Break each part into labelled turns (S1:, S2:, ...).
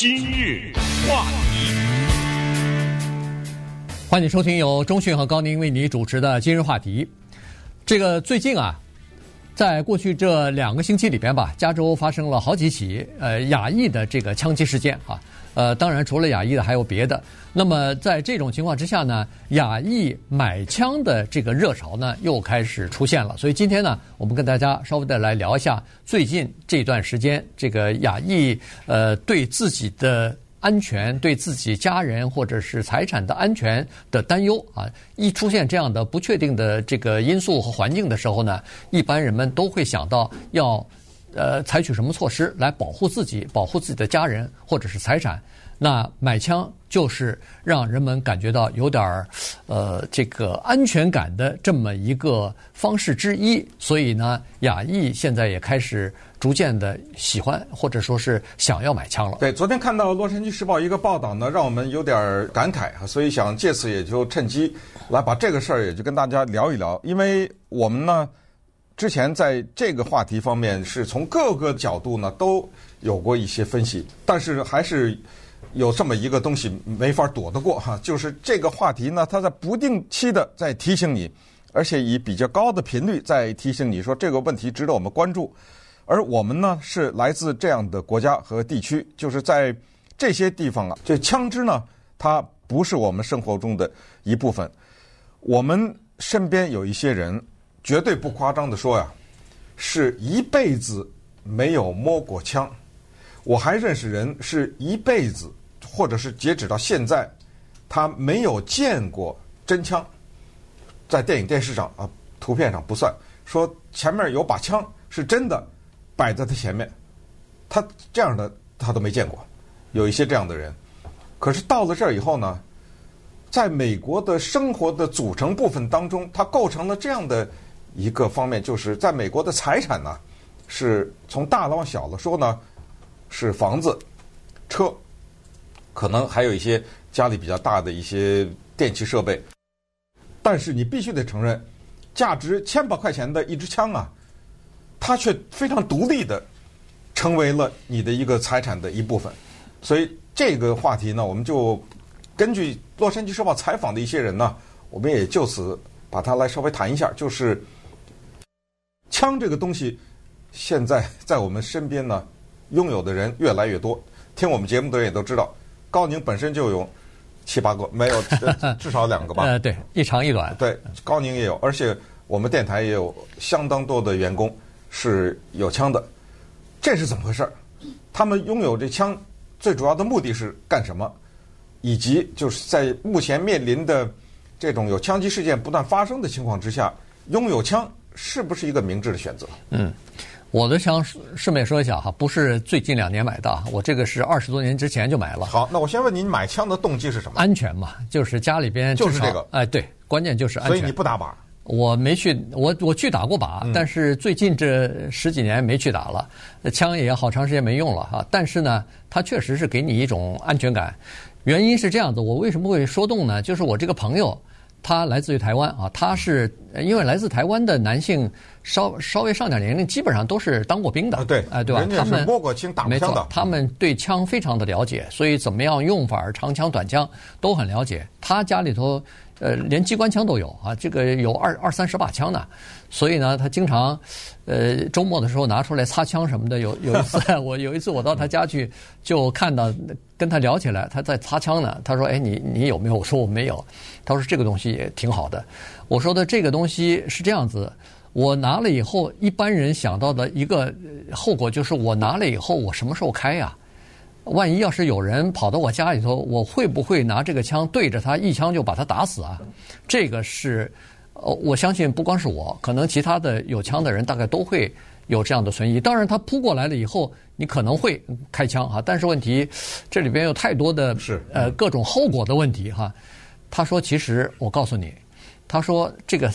S1: 今日话题，
S2: 欢迎收听由中讯和高宁为你主持的今日话题。这个最近啊，在过去这两个星期里边吧，加州发生了好几起呃亚裔的这个枪击事件啊。呃，当然除了亚裔的还有别的。那么在这种情况之下呢，亚裔买枪的这个热潮呢又开始出现了。所以今天呢，我们跟大家稍微的来聊一下最近这段时间这个亚裔呃对自己的安全、对自己家人或者是财产的安全的担忧啊。一出现这样的不确定的这个因素和环境的时候呢，一般人们都会想到要。呃，采取什么措施来保护自己、保护自己的家人或者是财产？那买枪就是让人们感觉到有点儿呃这个安全感的这么一个方式之一。所以呢，亚裔现在也开始逐渐的喜欢或者说是想要买枪了。
S3: 对，昨天看到《洛杉矶时报》一个报道呢，让我们有点感慨啊，所以想借此也就趁机来把这个事儿也就跟大家聊一聊，因为我们呢。之前在这个话题方面是从各个角度呢都有过一些分析，但是还是有这么一个东西没法躲得过哈，就是这个话题呢，它在不定期的在提醒你，而且以比较高的频率在提醒你说这个问题值得我们关注，而我们呢是来自这样的国家和地区，就是在这些地方啊，这枪支呢它不是我们生活中的一部分，我们身边有一些人。绝对不夸张的说呀，是一辈子没有摸过枪。我还认识人是一辈子，或者是截止到现在，他没有见过真枪。在电影电视上啊，图片上不算。说前面有把枪是真的摆在他前面，他这样的他都没见过。有一些这样的人，可是到了这儿以后呢，在美国的生活的组成部分当中，它构成了这样的。一个方面就是在美国的财产呢，是从大了往小了说呢，是房子、车，可能还有一些家里比较大的一些电器设备。但是你必须得承认，价值千把块钱的一支枪啊，它却非常独立的成为了你的一个财产的一部分。所以这个话题呢，我们就根据《洛杉矶时报》采访的一些人呢，我们也就此把它来稍微谈一下，就是。枪这个东西，现在在我们身边呢，拥有的人越来越多。听我们节目的人也都知道，高宁本身就有七八个，没有 至少两个吧？
S2: 呃，对，一长一短。
S3: 对，高宁也有，而且我们电台也有相当多的员工是有枪的。这是怎么回事？他们拥有这枪最主要的目的是干什么？以及就是在目前面临的这种有枪击事件不断发生的情况之下，拥有枪。是不是一个明智的选择？
S2: 嗯，我的枪顺便说一下哈，不是最近两年买的，我这个是二十多年之前就买了。
S3: 好，那我先问您，买枪的动机是什么？
S2: 安全嘛，就是家里边
S3: 就是这个。
S2: 哎，对，关键就是安全。
S3: 所以你不打靶？
S2: 我没去，我我去打过靶，但是最近这十几年没去打了，枪也好长时间没用了哈。但是呢，它确实是给你一种安全感。原因是这样子，我为什么会说动呢？就是我这个朋友。他来自于台湾啊，他是因为来自台湾的男性稍稍微上点年龄，基本上都是当过兵的。
S3: 对，
S2: 哎，对吧？他们
S3: 摸过枪、打过枪的。
S2: 他们对枪非常的了解，所以怎么样用法，长枪、短枪都很了解。他家里头。呃，连机关枪都有啊，这个有二二三十把枪呢，所以呢，他经常，呃，周末的时候拿出来擦枪什么的。有有一次，我有一次我到他家去，就看到跟他聊起来，他在擦枪呢。他说：“哎，你你有没有？”我说：“我没有。”他说：“这个东西也挺好的。”我说的这个东西是这样子，我拿了以后，一般人想到的一个后果就是，我拿了以后，我什么时候开呀？万一要是有人跑到我家里头，我会不会拿这个枪对着他一枪就把他打死啊？这个是，呃，我相信不光是我，可能其他的有枪的人大概都会有这样的存疑。当然，他扑过来了以后，你可能会开枪哈，但是问题这里边有太多的
S3: 是
S2: 呃各种后果的问题哈。他说：“其实我告诉你，他说这个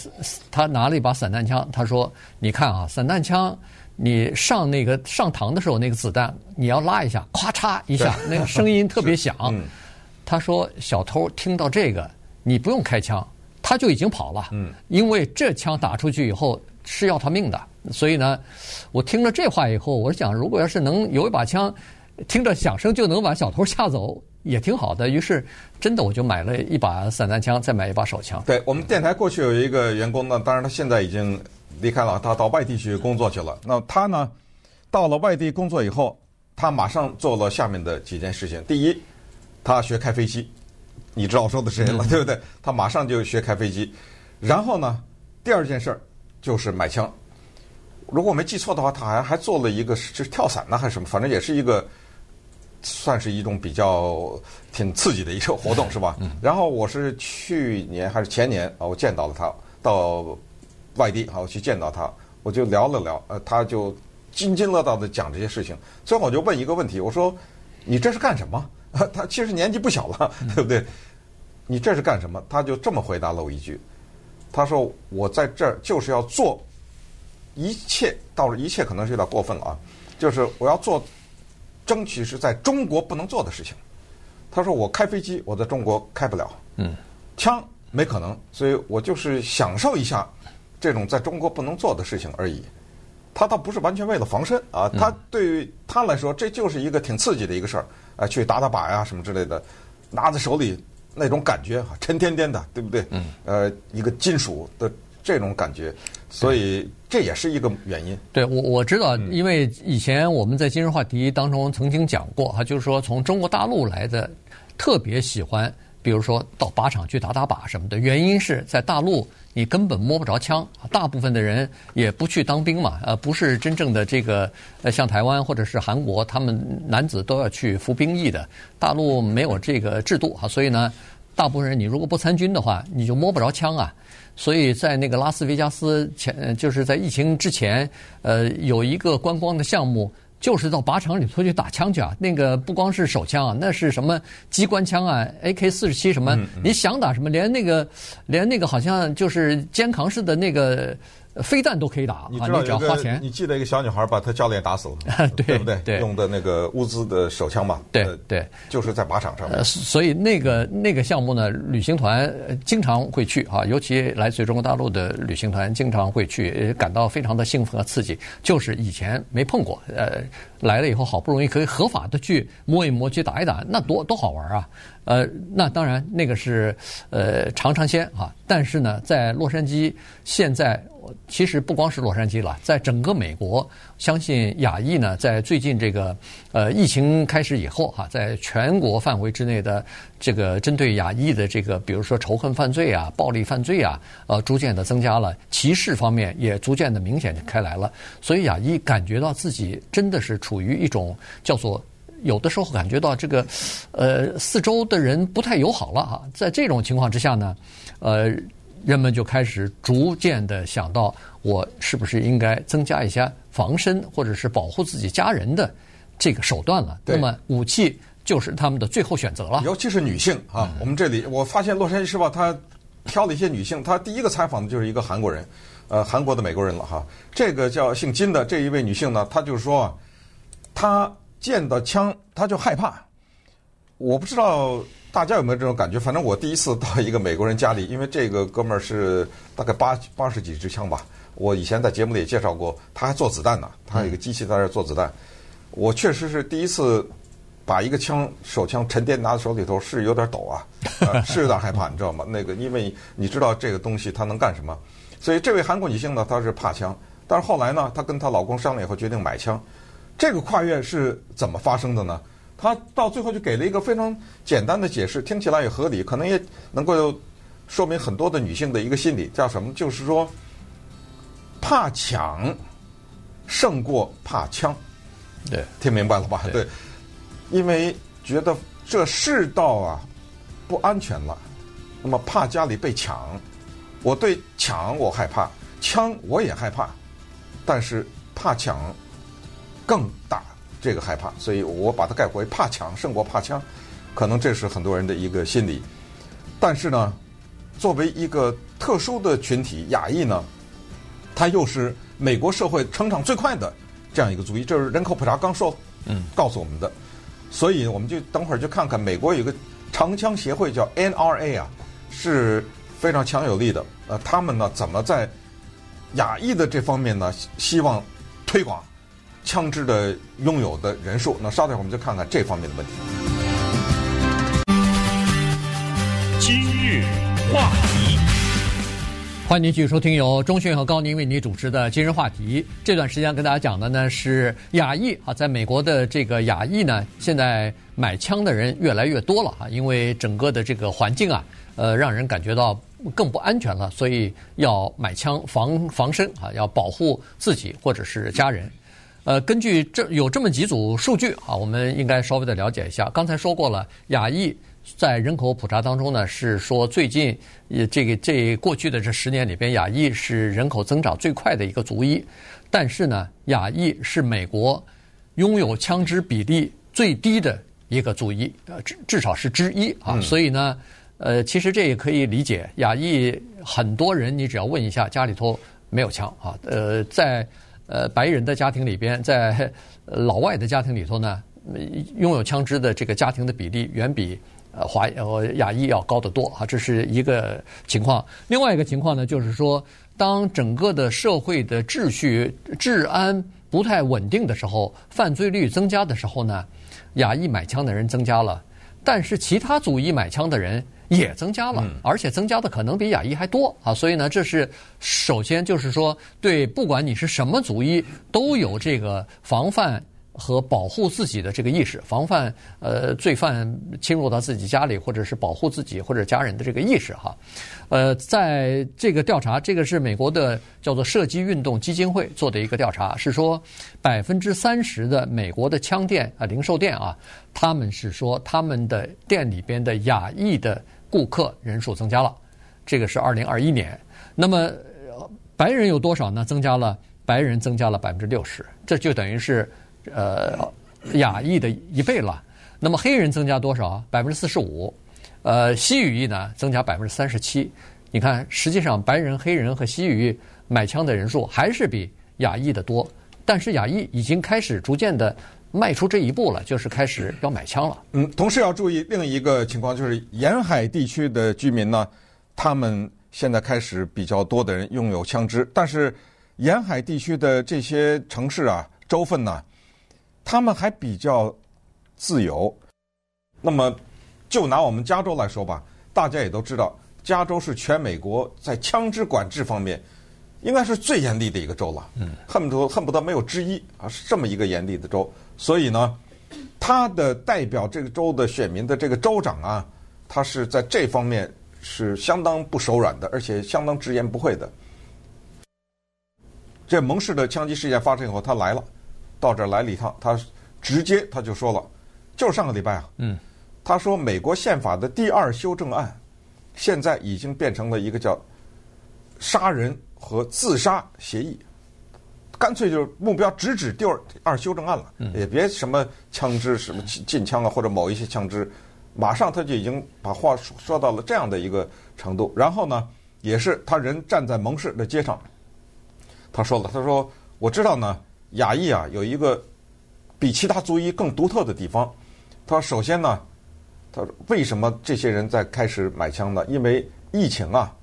S2: 他拿了一把散弹枪，他说你看啊，散弹枪。”你上那个上膛的时候，那个子弹你要拉一下，咔嚓一下，那个声音特别响。嗯、他说小偷听到这个，你不用开枪，他就已经跑了。嗯，因为这枪打出去以后是要他命的，所以呢，我听了这话以后，我想如果要是能有一把枪，听着响声就能把小偷吓走，也挺好的。于是，真的我就买了一把散弹枪，再买一把手枪。
S3: 对，我们电台过去有一个员工呢，当然他现在已经离开了，他到外地去工作去了。那他呢，到了外地工作以后，他马上做了下面的几件事情。第一，他学开飞机，你知道我说的是谁了，对不对？他马上就学开飞机。然后呢，第二件事儿就是买枪。如果我没记错的话，他好像还做了一个是跳伞呢，还是什么？反正也是一个，算是一种比较挺刺激的一个活动，是吧？然后我是去年还是前年啊，我见到了他，到外地啊，我去见到他，我就聊了聊，呃，他就津津乐道的讲这些事情。最后我就问一个问题，我说：“你这是干什么？” 他其实年纪不小了，对不对？你这是干什么？他就这么回答了我一句：“他说我在这儿就是要做。”一切到了，一切可能是有点过分了啊！就是我要做，争取是在中国不能做的事情。他说我开飞机，我在中国开不了，嗯，枪没可能，所以我就是享受一下这种在中国不能做的事情而已。他倒不是完全为了防身啊，他对于他来说这就是一个挺刺激的一个事儿啊，去打打靶呀什么之类的，拿在手里那种感觉哈，沉甸甸的，对不对？嗯，呃，一个金属的。这种感觉，所以这也是一个原因。
S2: 对，我我知道，因为以前我们在今日话题当中曾经讲过哈，就是说从中国大陆来的特别喜欢，比如说到靶场去打打靶什么的，原因是在大陆你根本摸不着枪，大部分的人也不去当兵嘛，呃，不是真正的这个呃，像台湾或者是韩国，他们男子都要去服兵役的，大陆没有这个制度啊，所以呢，大部分人你如果不参军的话，你就摸不着枪啊。所以在那个拉斯维加斯前，就是在疫情之前，呃，有一个观光的项目，就是到靶场里头去打枪去啊。那个不光是手枪啊，那是什么机关枪啊，AK 四十七什么，你想打什么，连那个连那个好像就是肩扛式的那个。飞弹都可以打，
S3: 你
S2: 只要花钱。
S3: 你记得一个小女孩把她教练打死了，
S2: 对，
S3: 对不对？
S2: 对，
S3: 用的那个乌兹的手枪嘛，
S2: 对对，
S3: 就是在靶场上面。
S2: 呃，所以那个那个项目呢，旅行团经常会去啊，尤其来自于中国大陆的旅行团经常会去，感到非常的兴奋和刺激。就是以前没碰过，呃，来了以后好不容易可以合法的去摸一摸，去打一打，那多多好玩啊！呃，那当然那个是呃尝尝鲜啊，但是呢，在洛杉矶现在。其实不光是洛杉矶了，在整个美国，相信亚裔呢，在最近这个呃疫情开始以后哈，在全国范围之内的这个针对亚裔的这个，比如说仇恨犯罪啊、暴力犯罪啊，呃，逐渐的增加了，歧视方面也逐渐的明显开来了。所以亚裔感觉到自己真的是处于一种叫做有的时候感觉到这个呃四周的人不太友好了哈。在这种情况之下呢，呃。人们就开始逐渐的想到，我是不是应该增加一些防身或者是保护自己家人的这个手段了？那么武器就是他们的最后选择了。
S3: 尤其是女性啊，我们这里我发现《洛杉矶时报》他挑了一些女性，他第一个采访的就是一个韩国人，呃，韩国的美国人了哈。这个叫姓金的这一位女性呢，她就是说，她见到枪他就害怕。我不知道。大家有没有这种感觉？反正我第一次到一个美国人家里，因为这个哥们儿是大概八八十几支枪吧。我以前在节目里也介绍过，他还做子弹呢，他有一个机器在那做子弹。我确实是第一次把一个枪手枪沉甸拿在手里头，是有点抖啊，是有点害怕，你知道吗？那个因为你知道这个东西它能干什么，所以这位韩国女性呢，她是怕枪，但是后来呢，她跟她老公商量以后决定买枪。这个跨越是怎么发生的呢？他到最后就给了一个非常简单的解释，听起来也合理，可能也能够说明很多的女性的一个心理，叫什么？就是说，怕抢胜过怕枪。
S2: 对，
S3: 听明白了吧？对，因为觉得这世道啊不安全了，那么怕家里被抢，我对抢我害怕，枪我也害怕，但是怕抢更大。这个害怕，所以我把它概括为怕抢胜过怕枪，可能这是很多人的一个心理。但是呢，作为一个特殊的群体，亚裔呢，他又是美国社会成长最快的这样一个族裔，这是人口普查刚说，嗯，告诉我们的。所以我们就等会儿就看看美国有个长枪协会叫 NRA 啊，是非常强有力的。呃，他们呢怎么在亚裔的这方面呢，希望推广。枪支的拥有的人数。那稍等一会儿我们就看看这方面的问题。
S1: 今日话题，
S2: 欢迎您继续收听由钟迅和高宁为您主持的今日话题。这段时间跟大家讲的呢是亚裔啊，在美国的这个亚裔呢，现在买枪的人越来越多了啊，因为整个的这个环境啊，呃，让人感觉到。更不安全了，所以要买枪防防身啊，要保护自己或者是家人。呃，根据这有这么几组数据啊，我们应该稍微的了解一下。刚才说过了，亚裔在人口普查当中呢，是说最近也这个这过去的这十年里边，亚裔是人口增长最快的一个族裔。但是呢，亚裔是美国拥有枪支比例最低的一个族裔，呃，至至少是之一啊。所以呢。呃，其实这也可以理解，亚裔很多人，你只要问一下，家里头没有枪啊。呃，在呃白人的家庭里边，在老外的家庭里头呢，拥有枪支的这个家庭的比例远比呃华呃亚裔要高得多啊。这是一个情况。另外一个情况呢，就是说，当整个的社会的秩序治安不太稳定的时候，犯罪率增加的时候呢，亚裔买枪的人增加了，但是其他族裔买枪的人。也增加了，而且增加的可能比亚裔还多啊！所以呢，这是首先就是说，对，不管你是什么族裔，都有这个防范和保护自己的这个意识，防范呃罪犯侵入到自己家里，或者是保护自己或者家人的这个意识哈。呃，在这个调查，这个是美国的叫做射击运动基金会做的一个调查，是说百分之三十的美国的枪店啊、零售店啊，他们是说他们的店里边的亚裔的。顾客人数增加了，这个是二零二一年。那么白人有多少呢？增加了，白人增加了百分之六十，这就等于是呃亚裔的一倍了。那么黑人增加多少？百分之四十五。呃，西语裔呢增加百分之三十七。你看，实际上白人、黑人和西语裔买枪的人数还是比亚裔的多，但是亚裔已经开始逐渐的。迈出这一步了，就是开始要买枪了。
S3: 嗯，同时要注意另一个情况，就是沿海地区的居民呢，他们现在开始比较多的人拥有枪支，但是沿海地区的这些城市啊、州份呢，他们还比较自由。那么，就拿我们加州来说吧，大家也都知道，加州是全美国在枪支管制方面应该是最严厉的一个州了。嗯，恨不得恨不得没有之一啊，是这么一个严厉的州。所以呢，他的代表这个州的选民的这个州长啊，他是在这方面是相当不手软的，而且相当直言不讳的。这蒙氏的枪击事件发生以后，他来了，到这儿来了一趟，他直接他就说了，就是上个礼拜啊，嗯，他说美国宪法的第二修正案现在已经变成了一个叫杀人和自杀协议。干脆就是目标直指第二二修正案了，也别什么枪支什么禁枪啊，或者某一些枪支，马上他就已经把话说到了这样的一个程度。然后呢，也是他人站在蒙市的街上，他说了，他说我知道呢，亚裔啊有一个比其他族裔更独特的地方。他说首先呢，他说为什么这些人在开始买枪呢？因为疫情啊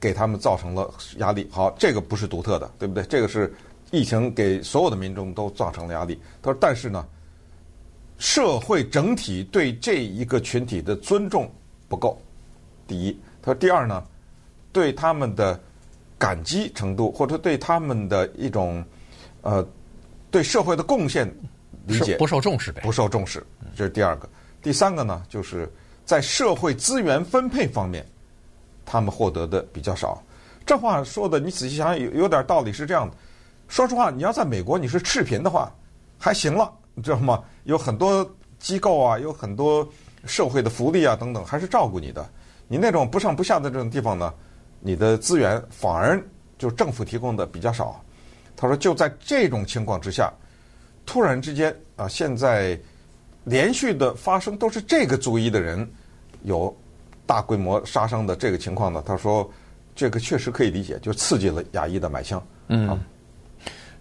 S3: 给他们造成了压力。好，这个不是独特的，对不对？这个是。疫情给所有的民众都造成了压力。他说：“但是呢，社会整体对这一个群体的尊重不够。第一，他说第二呢，对他们的感激程度或者对他们的一种呃对社会的贡献理解
S2: 不受重视呗，
S3: 不受重视。这是第二个。第三个呢，就是在社会资源分配方面，他们获得的比较少。这话说的，你仔细想想，有有点道理，是这样的。”说实话，你要在美国你是赤贫的话，还行了，你知道吗？有很多机构啊，有很多社会的福利啊等等，还是照顾你的。你那种不上不下的这种地方呢，你的资源反而就政府提供的比较少。他说，就在这种情况之下，突然之间啊，现在连续的发生都是这个族裔的人有大规模杀伤的这个情况呢。他说，这个确实可以理解，就刺激了亚裔的买枪。嗯。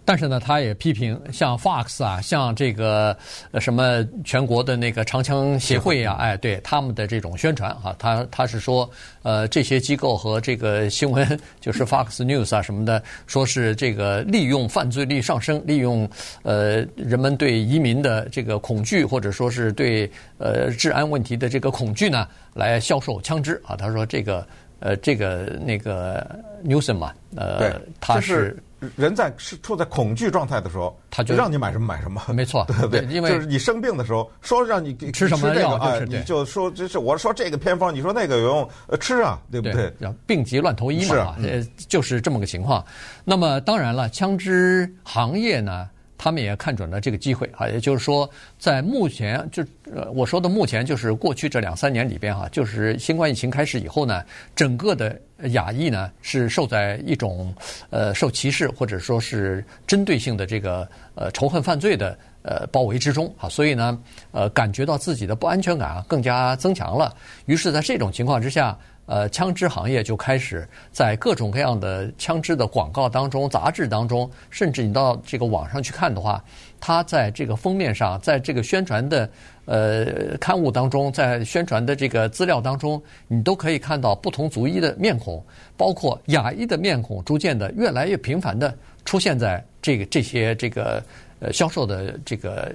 S2: 但是呢，他也批评像 Fox 啊，像这个呃什么全国的那个长枪协会啊，哎，对他们的这种宣传啊，他他是说，呃，这些机构和这个新闻 就是 Fox News 啊什么的，说是这个利用犯罪率上升，利用呃人们对移民的这个恐惧，或者说是对呃治安问题的这个恐惧呢，来销售枪支啊。他说这个呃这个那个 Newsom 嘛，呃，他是。
S3: 人在是处在恐惧状态的时候，他就让你买什么买什么，
S2: 没错，
S3: 对不对？因为就是你生病的时候，说让你
S2: 吃什么药，
S3: 啊，你就说这是我说这个偏方，你说那个有用，呃，吃啊，对不对？
S2: 病急乱投医嘛，呃，就是这么个情况。那么当然了，枪支行业呢？他们也看准了这个机会啊，也就是说，在目前就呃我说的目前就是过去这两三年里边哈，就是新冠疫情开始以后呢，整个的亚裔呢是受在一种呃受歧视或者说是针对性的这个呃仇恨犯罪的呃包围之中啊，所以呢呃感觉到自己的不安全感啊更加增强了。于是，在这种情况之下。呃，枪支行业就开始在各种各样的枪支的广告当中、杂志当中，甚至你到这个网上去看的话，它在这个封面上，在这个宣传的呃刊物当中，在宣传的这个资料当中，你都可以看到不同族裔的面孔，包括亚裔的面孔，逐渐的越来越频繁的出现在这个这些这个呃销售的这个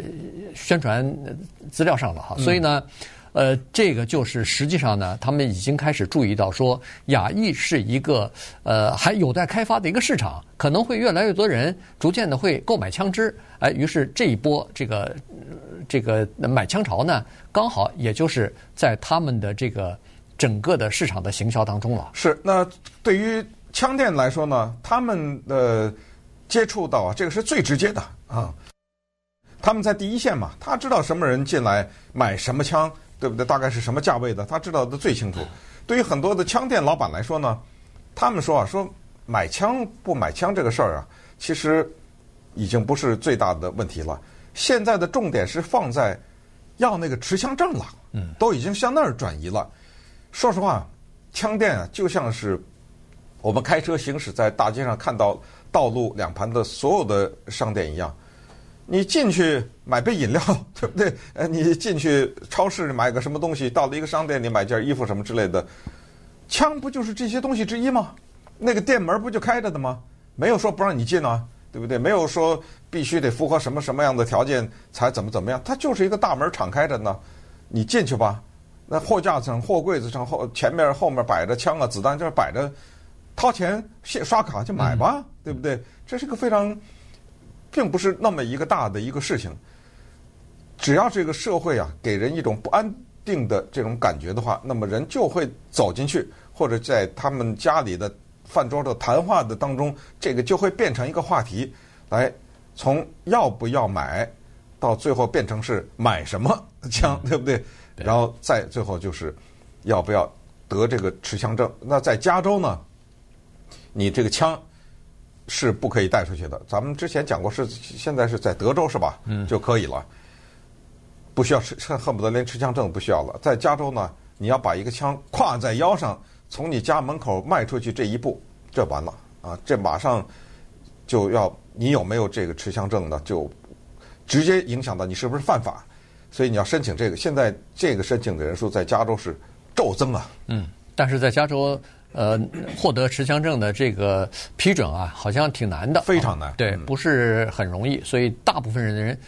S2: 宣传资料上了哈。所以呢。呃，这个就是实际上呢，他们已经开始注意到说，亚裔是一个呃还有待开发的一个市场，可能会越来越多人逐渐的会购买枪支，哎，于是这一波这个这个买枪潮呢，刚好也就是在他们的这个整个的市场的行销当中了。
S3: 是，那对于枪店来说呢，他们的接触到啊，这个是最直接的啊，他们在第一线嘛，他知道什么人进来买什么枪。对不对？大概是什么价位的？他知道的最清楚。对于很多的枪店老板来说呢，他们说啊，说买枪不买枪这个事儿啊，其实已经不是最大的问题了。现在的重点是放在要那个持枪证了，嗯，都已经向那儿转移了。说实话，枪店啊，就像是我们开车行驶在大街上看到道路两旁的所有的商店一样。你进去买杯饮料，对不对？呃，你进去超市买个什么东西，到了一个商店你买件衣服什么之类的，枪不就是这些东西之一吗？那个店门不就开着的吗？没有说不让你进啊，对不对？没有说必须得符合什么什么样的条件才怎么怎么样，它就是一个大门敞开着呢，你进去吧。那货架上、货柜子上后前面、后面摆着枪啊、子弹，就是摆着，掏钱、刷卡就买吧，对不对？这是个非常。并不是那么一个大的一个事情，只要这个社会啊给人一种不安定的这种感觉的话，那么人就会走进去，或者在他们家里的饭桌的谈话的当中，这个就会变成一个话题，来从要不要买，到最后变成是买什么 枪，对不对？然后再最后就是要不要得这个持枪证。那在加州呢，你这个枪。是不可以带出去的。咱们之前讲过，是现在是在德州是吧？嗯，就可以了，不需要持，恨不得连持枪证都不需要了。在加州呢，你要把一个枪挎在腰上，从你家门口迈出去这一步，这完了啊！这马上就要你有没有这个持枪证呢？就直接影响到你是不是犯法。所以你要申请这个。现在这个申请的人数在加州是骤增啊。
S2: 嗯，但是在加州。呃，获得持枪证的这个批准啊，好像挺难的，
S3: 非常难，
S2: 对，不是很容易，所以大部分人的人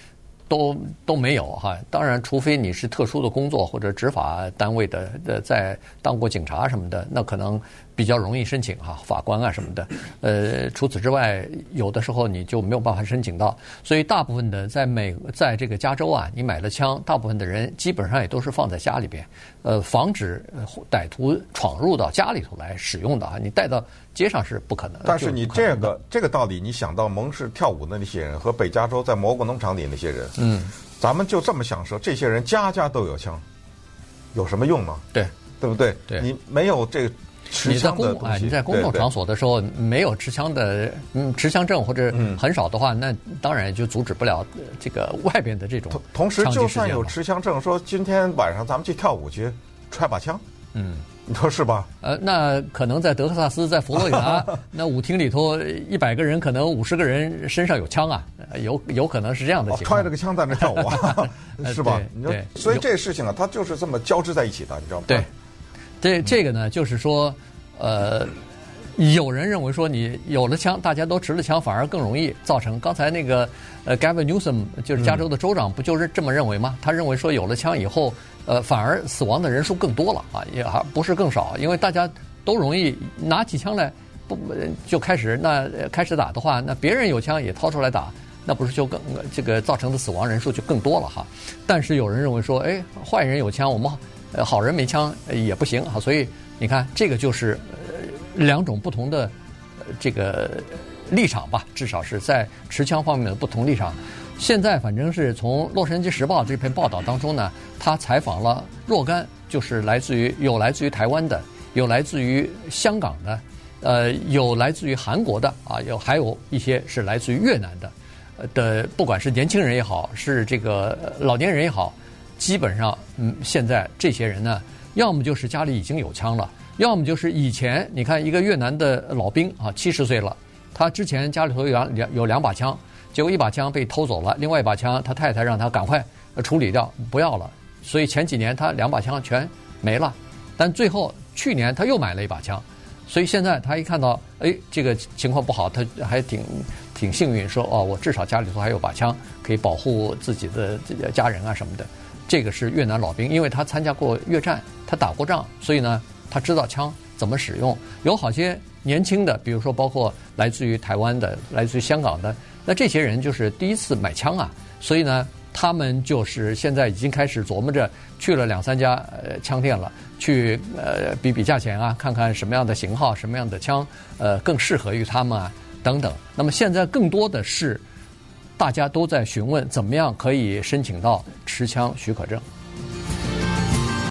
S2: 都都没有哈。当然，除非你是特殊的工作或者执法单位的的，在当过警察什么的，那可能。比较容易申请哈，法官啊什么的，呃，除此之外，有的时候你就没有办法申请到。所以大部分的在美，在这个加州啊，你买了枪，大部分的人基本上也都是放在家里边，呃，防止歹徒闯入到家里头来使用的啊。你带到街上是不可能。
S3: 但是你这个这个道理，你想到蒙氏跳舞的那些人和北加州在蘑菇农场里那些人，嗯，咱们就这么想说，这些人家家都有枪，有什么用呢？
S2: 对，
S3: 对不对？
S2: 对，
S3: 你没有这个。
S2: 你在公哎，你在公共场所的时候没有持枪的嗯持枪证或者很少的话，那当然就阻止不了这个外边的这种。
S3: 同时，就算有持枪证，说今天晚上咱们去跳舞去，揣把枪，嗯，你说是吧？
S2: 呃，那可能在德克萨斯，在佛罗里达，那舞厅里头一百个人，可能五十个人身上有枪啊，有有可能是这样的情况。
S3: 揣着个枪在那跳舞啊，是吧？
S2: 你说，
S3: 所以这事情啊，它就是这么交织在一起的，你知道吗？
S2: 对，这这个呢，就是说，呃。有人认为说，你有了枪，大家都持了枪，反而更容易造成。刚才那个呃，Gavin Newsom 就是加州的州长，不就是这么认为吗？他认为说，有了枪以后，呃，反而死亡的人数更多了啊，也还不是更少，因为大家都容易拿起枪来，不就开始那开始打的话，那别人有枪也掏出来打，那不是就更这个造成的死亡人数就更多了哈。但是有人认为说，哎，坏人有枪，我们好人没枪也不行啊。所以你看，这个就是。两种不同的这个立场吧，至少是在持枪方面的不同立场。现在反正是从《洛杉矶时报》这篇报道当中呢，他采访了若干，就是来自于有来自于台湾的，有来自于香港的，呃，有来自于韩国的啊，有还有一些是来自于越南的，呃的不管是年轻人也好，是这个老年人也好，基本上嗯，现在这些人呢，要么就是家里已经有枪了。要么就是以前你看一个越南的老兵啊，七十岁了，他之前家里头有两两有两把枪，结果一把枪被偷走了，另外一把枪他太太让他赶快处理掉，不要了，所以前几年他两把枪全没了，但最后去年他又买了一把枪，所以现在他一看到哎这个情况不好，他还挺挺幸运，说哦我至少家里头还有把枪可以保护自己的这个家人啊什么的，这个是越南老兵，因为他参加过越战，他打过仗，所以呢。他知道枪怎么使用，有好些年轻的，比如说包括来自于台湾的、来自于香港的，那这些人就是第一次买枪啊，所以呢，他们就是现在已经开始琢磨着去了两三家呃枪店了，去呃比比价钱啊，看看什么样的型号、什么样的枪呃更适合于他们啊等等。那么现在更多的是大家都在询问怎么样可以申请到持枪许可证。